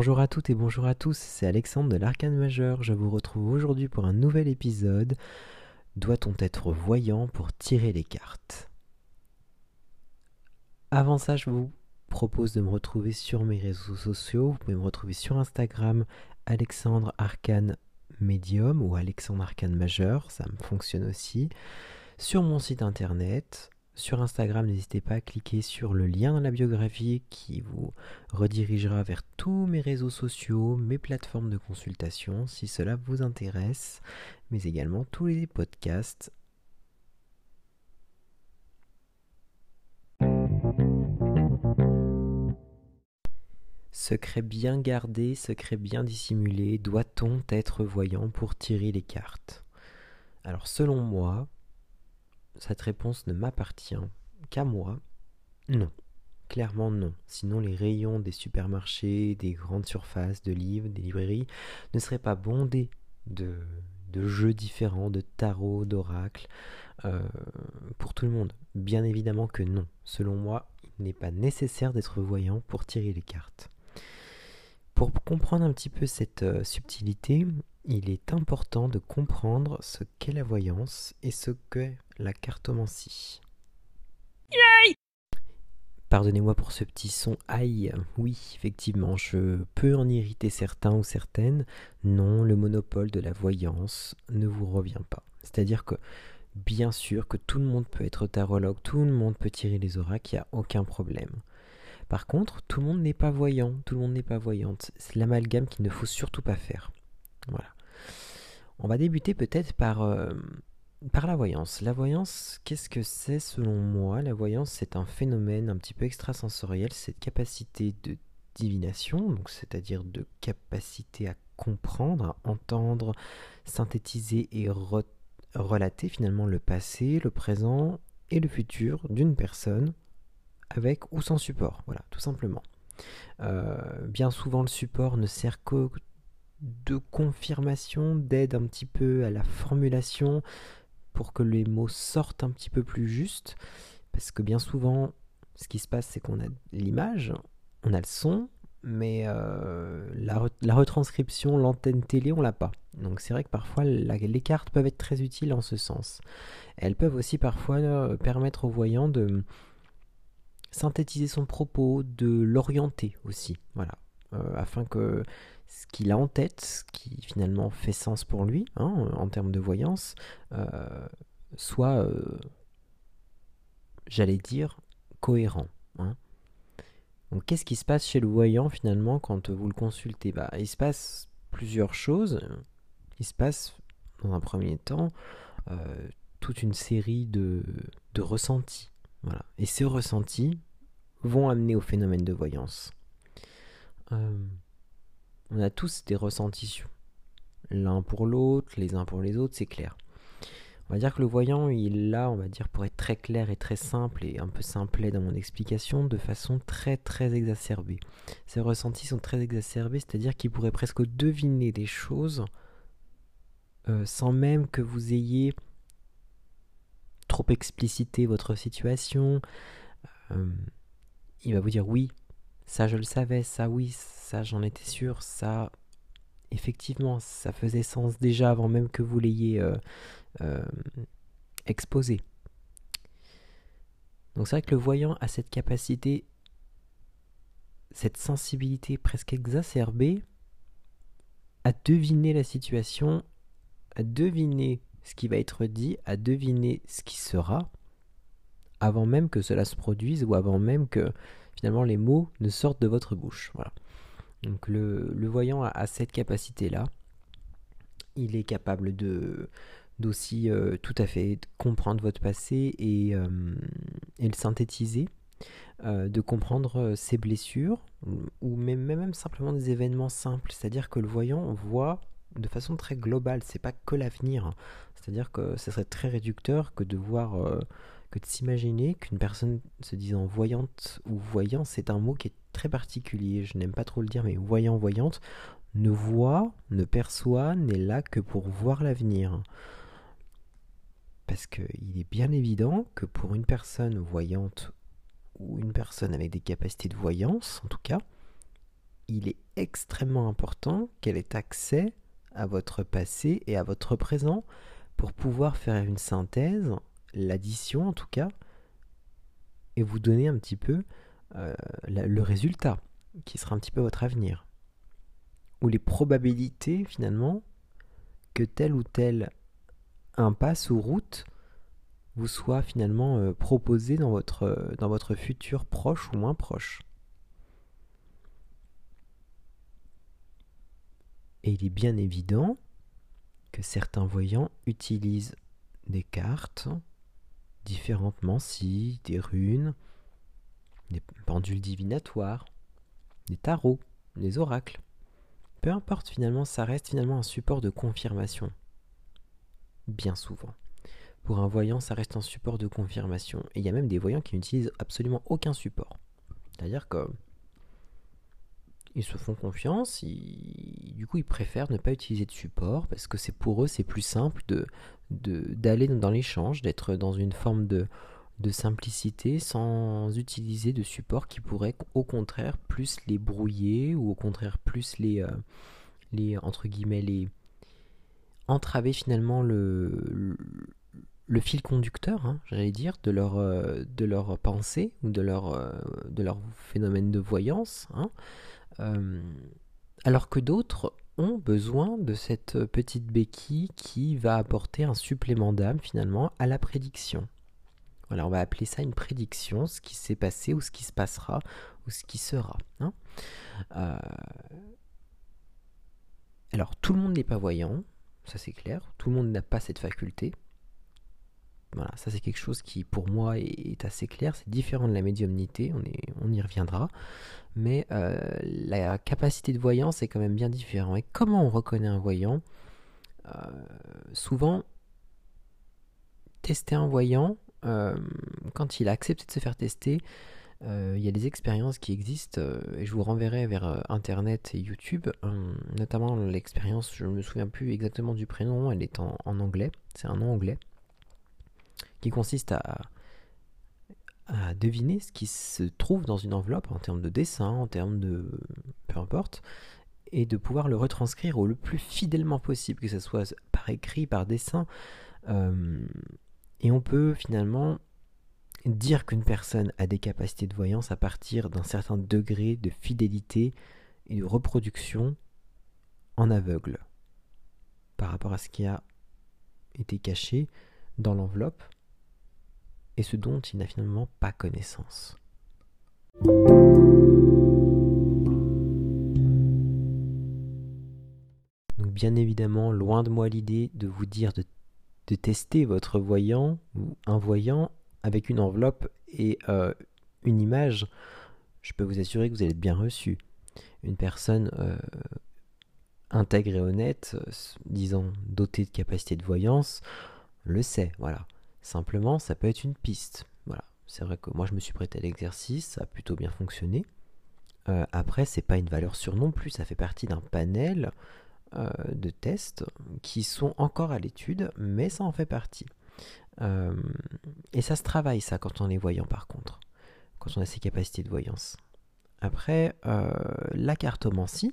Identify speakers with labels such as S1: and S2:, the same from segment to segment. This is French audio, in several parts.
S1: Bonjour à toutes et bonjour à tous, c'est Alexandre de l'Arcane Majeur. Je vous retrouve aujourd'hui pour un nouvel épisode. Doit-on être voyant pour tirer les cartes? Avant ça, je vous propose de me retrouver sur mes réseaux sociaux. Vous pouvez me retrouver sur Instagram, Alexandre Arcane Medium ou Alexandre Arcane Majeur, ça me fonctionne aussi. Sur mon site internet, sur Instagram, n'hésitez pas à cliquer sur le lien dans la biographie qui vous redirigera vers tous mes réseaux sociaux, mes plateformes de consultation si cela vous intéresse, mais également tous les podcasts. Secret bien gardé, secret bien dissimulé, doit-on être voyant pour tirer les cartes? Alors selon moi, cette réponse ne m'appartient qu'à moi Non. Clairement non. Sinon les rayons des supermarchés, des grandes surfaces, de livres, des librairies ne seraient pas bondés de, jeux différents, de tarot, d'oracles, euh, pour tout le monde. Bien évidemment que non. Selon moi, il n'est pas nécessaire d'être voyant pour tirer les cartes. Pour comprendre un petit peu cette euh, subtilité, il est important de comprendre ce qu'est la voyance et ce qu'est la cartomancie. Pardonnez-moi pour ce petit son aïe. Oui, effectivement, je peux en irriter certains ou certaines. Non, le monopole de la voyance ne vous revient pas. C'est-à-dire que, bien sûr, que tout le monde peut être tarologue, tout le monde peut tirer les oracles, il n'y a aucun problème. Par contre, tout le monde n'est pas voyant, tout le monde n'est pas voyante. C'est l'amalgame qu'il ne faut surtout pas faire. On va débuter peut-être par, euh, par la voyance. La voyance, qu'est-ce que c'est selon moi? La voyance, c'est un phénomène un petit peu extrasensoriel, cette capacité de divination, c'est-à-dire de capacité à comprendre, à entendre, synthétiser et relater finalement le passé, le présent et le futur d'une personne avec ou sans support, voilà, tout simplement. Euh, bien souvent, le support ne sert que de confirmation, d'aide un petit peu à la formulation pour que les mots sortent un petit peu plus juste. Parce que bien souvent, ce qui se passe, c'est qu'on a l'image, on a le son, mais euh, la, retranscription, l'antenne télé, on l'a pas. Donc c'est vrai que parfois les cartes peuvent être très utiles en ce sens. Elles peuvent aussi parfois euh, permettre aux voyants de synthétiser son propos, de l'orienter aussi, voilà, euh, afin que ce qu'il a en tête, ce qui finalement fait sens pour lui, hein, en termes de voyance, euh, soit, euh, j'allais dire, cohérent. Hein. Donc qu'est-ce qui se passe chez le voyant finalement quand vous le consultez? Bah, Il se passe plusieurs choses. Il se passe, dans un premier temps, euh, toute une série de, de ressentis. Voilà. Et ces ressentis vont amener au phénomène de voyance on a tous des ressentis l'un pour l'autre, les uns pour les autres, c'est clair. On va dire que le voyant, il là, on va dire, pour être très clair et très simple et un peu simplet dans mon explication, de façon très très exacerbée. Ces ressentis sont très exacerbés, c'est-à-dire qu'il pourrait presque deviner des choses euh, sans même que vous ayez trop explicité votre situation. Euh, il va vous dire oui, ça je le savais, ça oui, ça j'en étais sûr, ça effectivement ça faisait sens déjà avant même que vous l'ayez euh, euh, exposé. Donc c'est vrai que le voyant a cette capacité, cette sensibilité presque exacerbée à deviner la situation, à deviner ce qui va être dit, à deviner ce qui sera, avant même que cela se produise ou avant même que finalement les mots ne sortent de votre bouche. Voilà. Donc le, voyant a, cette capacité-là. Il est capable de d'aussi euh, tout à fait comprendre votre passé et, euh, le synthétiser, euh, de comprendre ses blessures ou même, même simplement des événements simples. C'est-à-dire que le voyant voit de façon très globale, c'est pas que l'avenir. C'est-à-dire que ce serait très réducteur que de voir que de s'imaginer qu'une personne se disant voyante ou voyant, c'est un mot qui est très particulier. Je n'aime pas trop le dire, mais voyant, voyante, ne voit, ne perçoit, n'est là que pour voir l'avenir. Parce qu'il est bien évident que pour une personne voyante ou une personne avec des capacités de voyance, en tout cas, il est extrêmement important qu'elle ait accès à votre passé et à votre présent pour pouvoir faire une synthèse, l'addition en tout cas, et vous donner un petit peu euh, le résultat, qui sera un petit peu votre avenir. Ou les probabilités finalement que telle ou telle impasse ou route vous soit finalement euh, euh, dans votre futur proche ou moins proche. Et il est bien évident que certains voyants utilisent des cartes, différentes mancies, des runes, des pendules divinatoires, des tarots, des oracles. Peu importe finalement, ça reste finalement un support de confirmation. Bien souvent. Pour un voyant, ça reste un support de confirmation. Et il y a même des voyants qui n'utilisent absolument aucun support. C'est-à-dire que ils se font confiance, du coup ils préfèrent ne pas utiliser de support parce que c'est pour eux c'est plus simple d'aller dans l'échange, d'être dans une forme de, simplicité sans utiliser de support qui pourrait au contraire plus les brouiller ou au contraire plus les, euh, entraver finalement le, fil conducteur, hein, j'allais dire, de leur, euh, de leur pensée ou de leur, euh, phénomène de voyance. Hein. Alors que d'autres ont besoin de cette petite béquille qui va apporter un supplément d'âme finalement à la prédiction. Voilà, on va appeler ça une prédiction, ce qui s'est passé ou ce qui se passera ou ce qui sera. Hein. Euh, alors tout le monde n'est pas voyant, ça c'est clair, tout le monde n'a pas cette faculté. Voilà, ça c'est quelque chose qui pour moi est, assez clair, c'est différent de la médiumnité, on, y reviendra. Mais euh, la capacité de voyance est quand même bien différente. Et comment on reconnaît un voyant? Euh, Souvent, tester un voyant, euh, quand il a accepté de se faire tester, il y a des expériences qui existent et je vous renverrai vers Internet et YouTube, notamment l'expérience, je ne me souviens plus exactement du prénom, elle est en anglais, c'est un nom anglais, qui consiste à deviner ce qui se trouve dans une enveloppe en termes de dessin, en termes de... peu importe, et de pouvoir le retranscrire au le plus fidèlement possible, que ce soit par écrit, par dessin. Euh, et on peut finalement dire qu'une personne a des capacités de voyance à partir d'un certain degré de fidélité et de reproduction en aveugle par rapport à ce qui a été caché dans l'enveloppe et ce dont il n'a finalement pas connaissance. Donc bien évidemment, loin de moi l'idée de vous dire de, tester votre voyant ou un voyant avec une enveloppe et euh, une image. Je peux vous assurer que vous allez être bien reçu. Une personne euh, intègre et honnête, euh, disons dotée de capacité de voyance, le sait, voilà. Simplement, ça peut être une piste. Voilà. C'est vrai que moi, je me suis prêté à l'exercice, ça a plutôt bien fonctionné. Euh, après, c'est pas une valeur sûre non plus, ça fait partie d'un panel euh, de tests qui sont encore à l'étude, mais ça en fait partie. Euh, et ça se travaille, ça, quand on est voyant, par contre, quand on a ses capacités de voyance. Après, la cartomancie,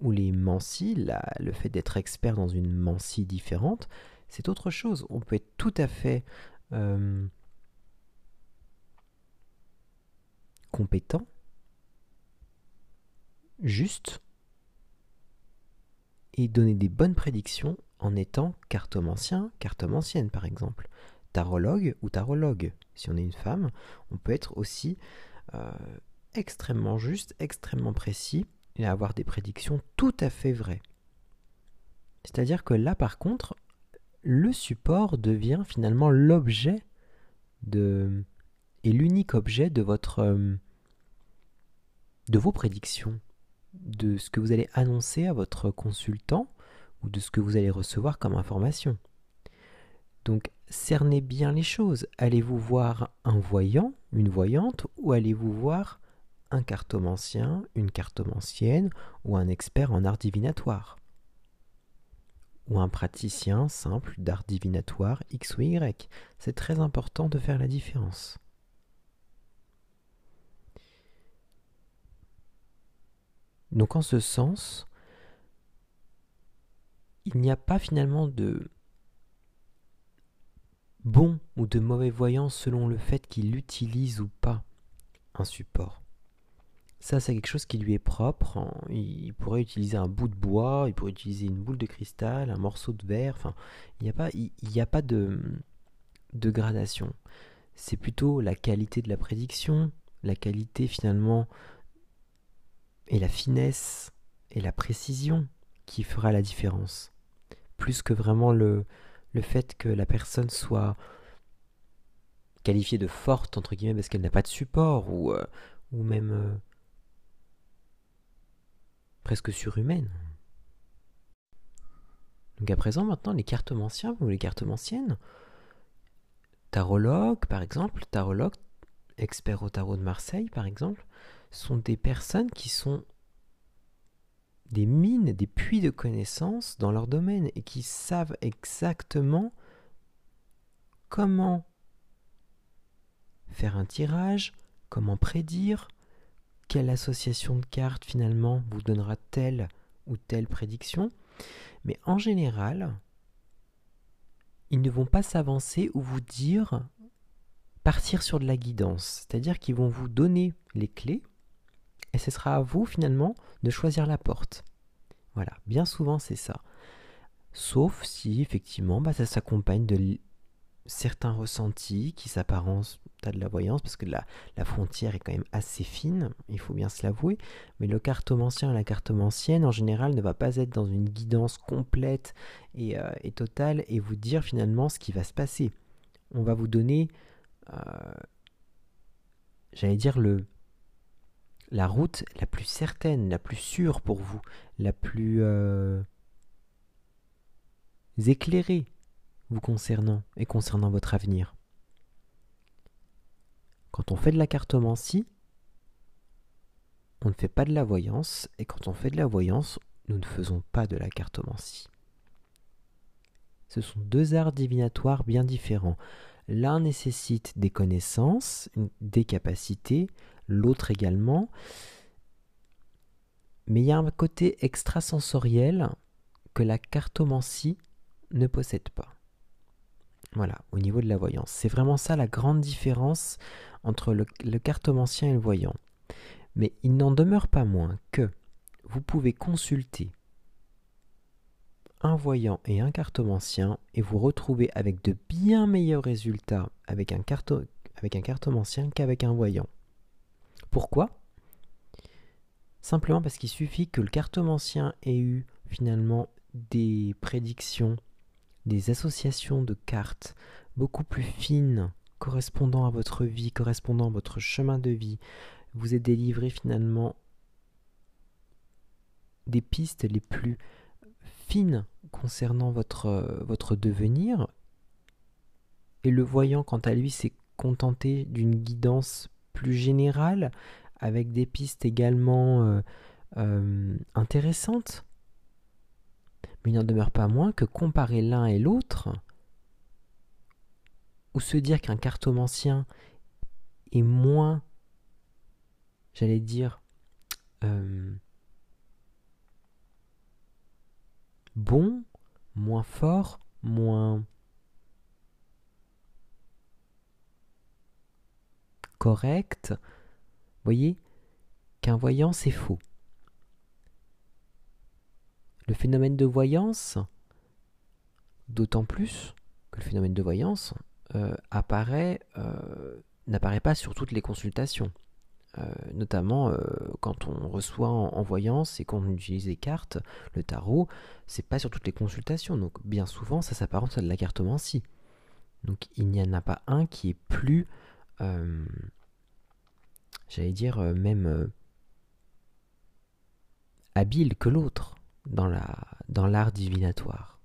S1: ou les mancies, le fait d'être expert dans une mancie différente, c'est autre chose. On peut être tout à fait euh, compétent, juste, et donner des bonnes prédictions en étant cartomancien, cartomancienne par exemple. Tarologue ou tarologue. Si on est une femme, on peut être aussi euh, extrêmement juste, extrêmement précis et avoir des prédictions tout à fait vraies. C'est-à-dire que là, par contre, le support devient finalement l'objet de et l'unique objet de votre euh, vos prédictions, de ce que vous allez annoncer à votre consultant ou de ce que vous allez recevoir comme information. Donc cernez bien les choses. Allez-vous voir un voyant, une voyante, ou allez-vous voir un cartomancien, une cartomancienne ou un expert en art divinatoire? Ou un praticien simple d'art divinatoire X ou Y. C'est très important de faire la différence. Donc en ce sens, il n'y a pas finalement de bon ou de mauvais voyant selon le fait qu'il utilise ou pas un support. Ça, c'est quelque chose qui lui est propre. Il pourrait utiliser un bout de bois, il pourrait utiliser une boule de cristal, un morceau de verre. Enfin, il n'y a pas, il, a pas de, de gradation. C'est plutôt la qualité de la prédiction, la qualité finalement et la finesse et la précision qui fera la différence. Plus que vraiment le, le fait que la personne soit qualifiée de forte, entre guillemets, parce qu'elle n'a pas de support, ou, euh, ou même euh, presque surhumaine. Donc à présent, maintenant, les cartomanciens ou les cartomanciennes, tarologues par exemple, tarologues, experts au tarot de Marseille par exemple, sont des personnes qui sont des mines, des puits de connaissances dans leur domaine et qui savent exactement comment faire un tirage, comment prédire, quelle association de cartes finalement vous donnera telle ou telle prédiction. Mais en général, ils ne vont pas s'avancer ou vous dire partir sur de la guidance. C'est-à-dire qu'ils vont vous donner les clés et ce sera à vous finalement de choisir la porte. Voilà, bien souvent c'est ça. Sauf si effectivement bah, ça s'accompagne de certains ressentis qui s'apparentent à de la voyance, parce que la, la, frontière est quand même assez fine, il faut bien se l'avouer, mais le cartomancien et la cartomancienne en général ne va pas être dans une guidance complète et, euh, totale et vous dire finalement ce qui va se passer. On va vous donner, euh, j'allais dire, le, la route la plus certaine, la plus sûre pour vous, la plus euh, éclairée vous concernant et concernant votre avenir. Quand on fait de la cartomancie, on ne fait pas de la voyance, et quand on fait de la voyance, nous ne faisons pas de la cartomancie. Ce sont deux arts divinatoires bien différents. L'un nécessite des connaissances, des capacités, l'autre également. Mais il y a un côté extrasensoriel que la cartomancie ne possède pas. Voilà, au niveau de la voyance. C'est vraiment ça la grande différence entre le, cartomancien et le voyant. Mais il n'en demeure pas moins que vous pouvez consulter un voyant et un cartomancien et vous retrouver avec de bien meilleurs résultats avec un, avec un cartomancien qu'avec un voyant. Pourquoi? Simplement parce qu'il suffit que le cartomancien ait eu finalement des prédictions, des associations de cartes beaucoup plus fines, correspondant à votre vie, correspondant à votre chemin de vie, vous ait délivré finalement des pistes les plus fines concernant votre, votre devenir. Et le voyant, quant à lui, s'est contenté d'une guidance plus général, avec des pistes également euh, euh, intéressantes. Il n'en demeure pas moins que comparer l'un et l'autre, ou se dire qu'un cartomancien est moins, j'allais dire, euh, bon, moins fort, moins correct, voyez qu'un voyant c'est faux. Le phénomène de voyance, d'autant plus que le phénomène de voyance euh, euh, n'apparaît pas sur toutes les consultations. Euh, notamment quand on reçoit en, voyance et qu'on utilise les cartes, le tarot, c'est pas sur toutes les consultations. Donc bien souvent, ça s'apparente à de la cartomancie. Donc il n'y en a pas un qui est plus j'allais dire même habile que l'autre dans la dans l'art divinatoire.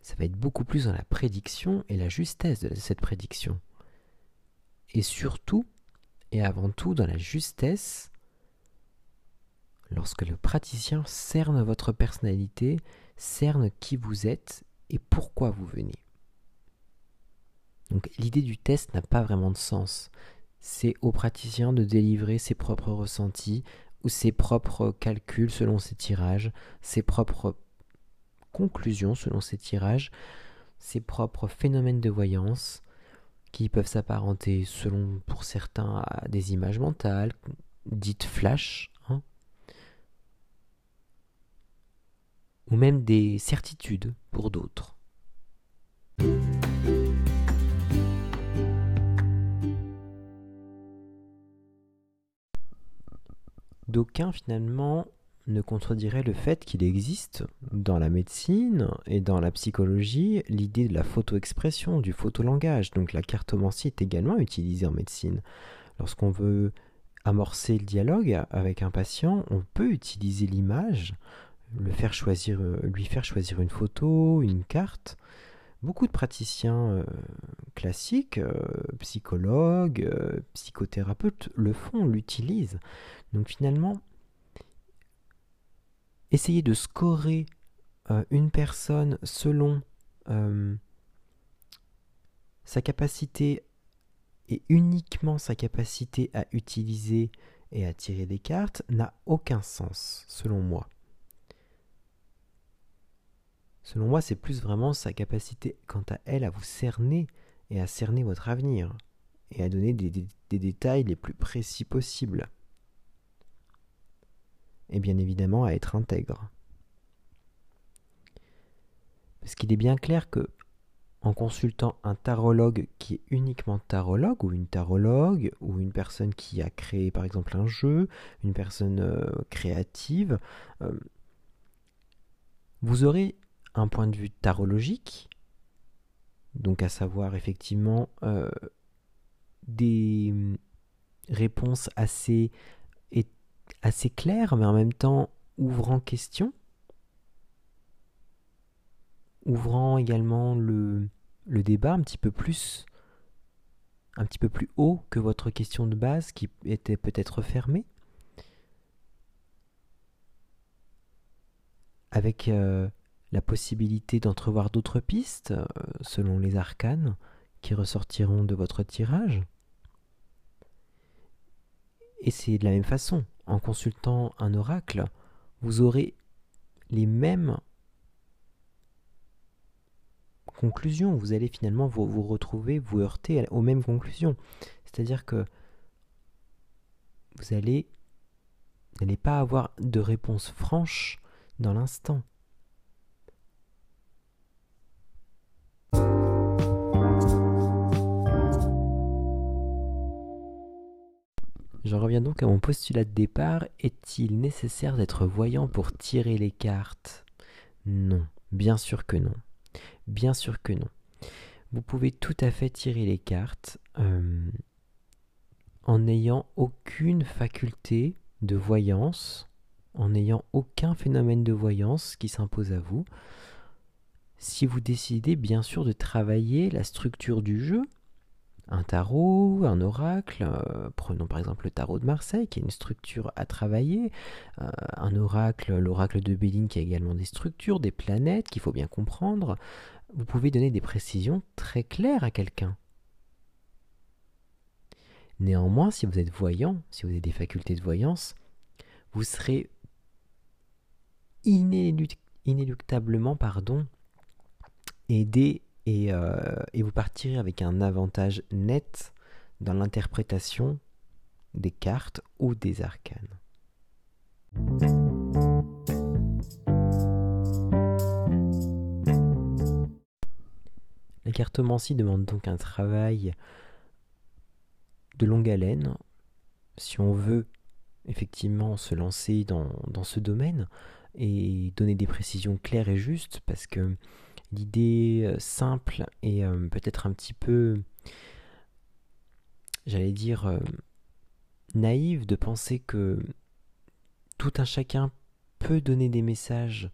S1: Ça va être beaucoup plus dans la prédiction et la justesse de cette prédiction. Et surtout et avant tout dans la justesse lorsque le praticien cerne votre personnalité, cerne qui vous êtes et pourquoi vous venez. Donc l'idée du test n'a pas vraiment de sens. C'est au praticien de délivrer ses propres ressentis ses propres calculs selon ses tirages, ses propres conclusions selon ses tirages, ses propres phénomènes de voyance qui peuvent s'apparenter selon pour certains à des images mentales dites flash hein, ou même des certitudes pour d'autres. D'aucuns finalement ne contrediraient le fait qu'il existe dans la médecine et dans la psychologie l'idée de la photo-expression, du photolangage. Donc la cartomancie est également utilisée en médecine. Lorsqu'on veut amorcer le dialogue avec un patient, on peut utiliser l'image, lui faire choisir une photo, une carte. Beaucoup de praticiens euh, classiques, euh, psychologues, euh, psychothérapeutes le font, l'utilisent. Donc finalement, essayer de scorer une personne selon sa capacité et uniquement sa capacité à utiliser et à tirer des cartes n'a aucun sens, selon moi. Selon moi, c'est plus vraiment sa capacité, quant à elle, à vous cerner et à cerner votre avenir, et à donner des détails les plus précis possibles et bien évidemment à être intègre. Parce qu'il est bien clair que en consultant un tarologue qui est uniquement tarologue ou une tarologue ou une personne qui a créé par exemple un jeu, une personne euh, créative, euh, vous aurez un point de vue tarologique, donc à savoir effectivement euh, des réponses assez assez clair, mais en même temps ouvrant question, ouvrant également le, le débat un petit peu plus un petit peu plus haut que votre question de base qui était peut-être fermée, avec euh, la possibilité d'entrevoir d'autres pistes euh, selon les arcanes qui ressortiront de votre tirage. Et c'est de la même façon en consultant un oracle, vous aurez les mêmes conclusions. Vous allez finalement vous, retrouver, vous heurter aux mêmes conclusions. C'est-à-dire que vous allez n'allez pas avoir de réponse franche dans l'instant. J'en reviens donc à mon postulat de départ. Est-il nécessaire d'être voyant pour tirer les cartes? Non, bien sûr que non. Bien sûr que non. Vous pouvez tout à fait tirer les cartes euh, en n'ayant aucune faculté de voyance, en n'ayant aucun phénomène de voyance qui s'impose à vous. Si vous décidez bien sûr de travailler la structure du jeu, un tarot, un oracle, euh, prenons par exemple le tarot de Marseille qui a une structure à travailler, euh, un oracle, l'oracle de Béline qui a également des structures, des planètes qu'il faut bien comprendre, vous pouvez donner des précisions très claires à quelqu'un. Néanmoins, si vous êtes voyant, si vous avez des facultés de voyance, vous serez inéluctablement pardon, aidé euh, et, vous partirez avec un avantage net dans l'interprétation des cartes ou des arcanes. La cartomancie demande donc un travail de longue haleine si on veut effectivement se lancer dans, dans ce domaine et donner des précisions claires et justes parce que l'idée euh, simple et euh, peut-être un petit peu, j'allais dire, euh, naïve de penser que tout un chacun peut donner des messages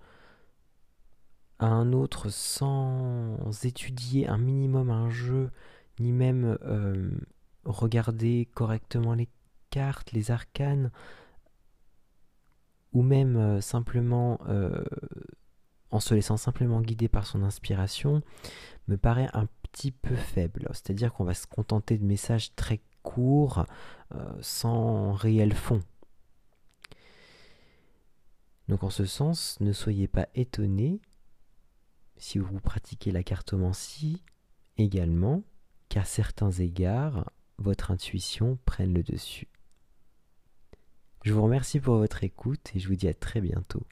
S1: à un autre sans étudier un minimum un jeu, ni même regarder correctement les cartes, les arcanes, ou même simplement en se laissant simplement guider par son inspiration, me paraît un petit peu faible. C'est-à-dire qu'on va se contenter de messages très courts, euh, sans réel fond. Donc en ce sens, ne soyez pas étonnés si vous pratiquez la cartomancie également, qu'à certains égards, votre intuition prenne le dessus. Je vous remercie pour votre écoute et je vous dis à très bientôt.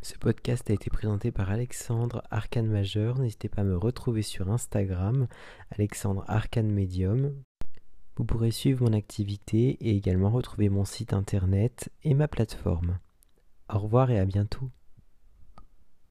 S1: Ce podcast a été présenté par Alexandre Arcane Majeur. N'hésitez pas à me retrouver sur Instagram, Alexandre Arcane Medium. Vous pourrez suivre mon activité et également retrouver mon site internet et ma plateforme. Au revoir et à bientôt.